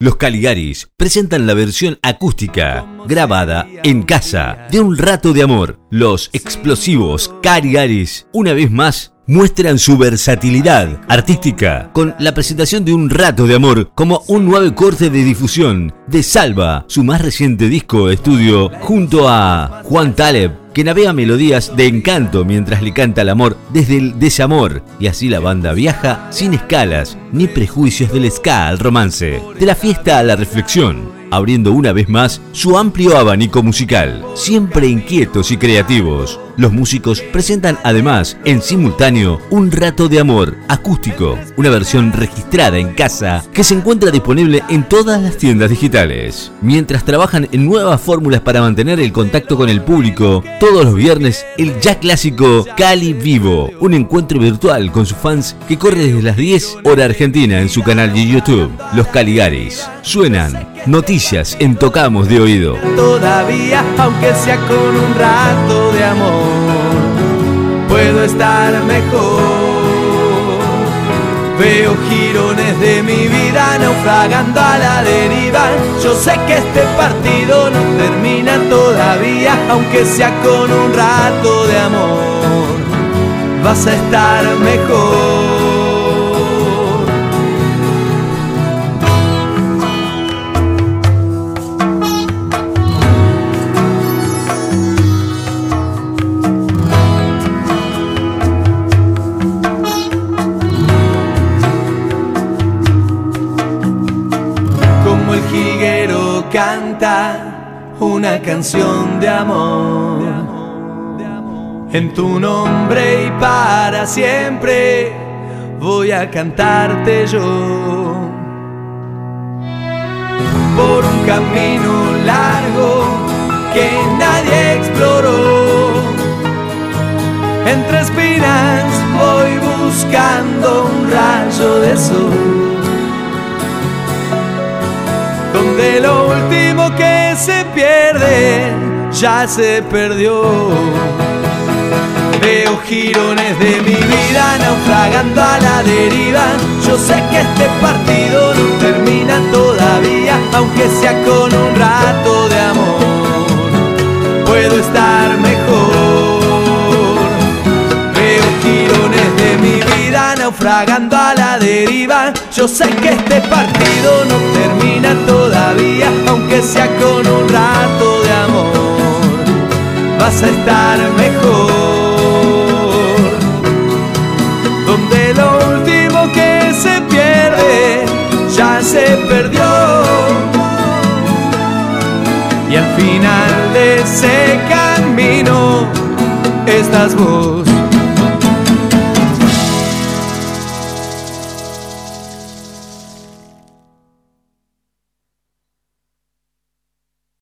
Los Caligaris presentan la versión acústica, grabada en casa, de Un Rato de Amor. Los explosivos Caligaris, una vez más, muestran su versatilidad artística con la presentación de Un Rato de Amor como un nuevo corte de difusión de Salva, su más reciente disco estudio, junto a Juan Taleb, que navega melodías de encanto mientras le canta el amor desde el desamor, y así la banda viaja sin escalas ni prejuicios del ska al romance, de la fiesta a la reflexión, abriendo una vez más su amplio abanico musical, siempre inquietos y creativos. Los músicos presentan además en simultáneo Un Rato de Amor acústico, una versión registrada en casa que se encuentra disponible en todas las tiendas digitales. Mientras trabajan en nuevas fórmulas para mantener el contacto con el público, todos los viernes el ya clásico Cali Vivo, un encuentro virtual con sus fans que corre desde las 10 hora argentina en su canal de YouTube, Los Caligaris. Suenan noticias en Tocamos de Oído. Todavía, aunque sea con un rato de amor, puedo estar mejor. Veo girones de mi vida naufragando a la deriva. Yo sé que este partido no termina todavía, aunque sea con un rato de amor. Vas a estar mejor. Canta una canción de amor. En tu nombre y para siempre voy a cantarte yo. Por un camino largo donde lo último que se pierde ya se perdió. Veo girones de mi vida naufragando a la deriva. Yo sé que este partido no termina todavía, aunque sea con un rato de amor. Puedo estar naufragando a la deriva. Yo sé que este partido no termina todavía, aunque sea con un rato de amor. Vas a estar mejor. Donde lo último que se pierde ya se perdió. Y al final de ese camino estás vos.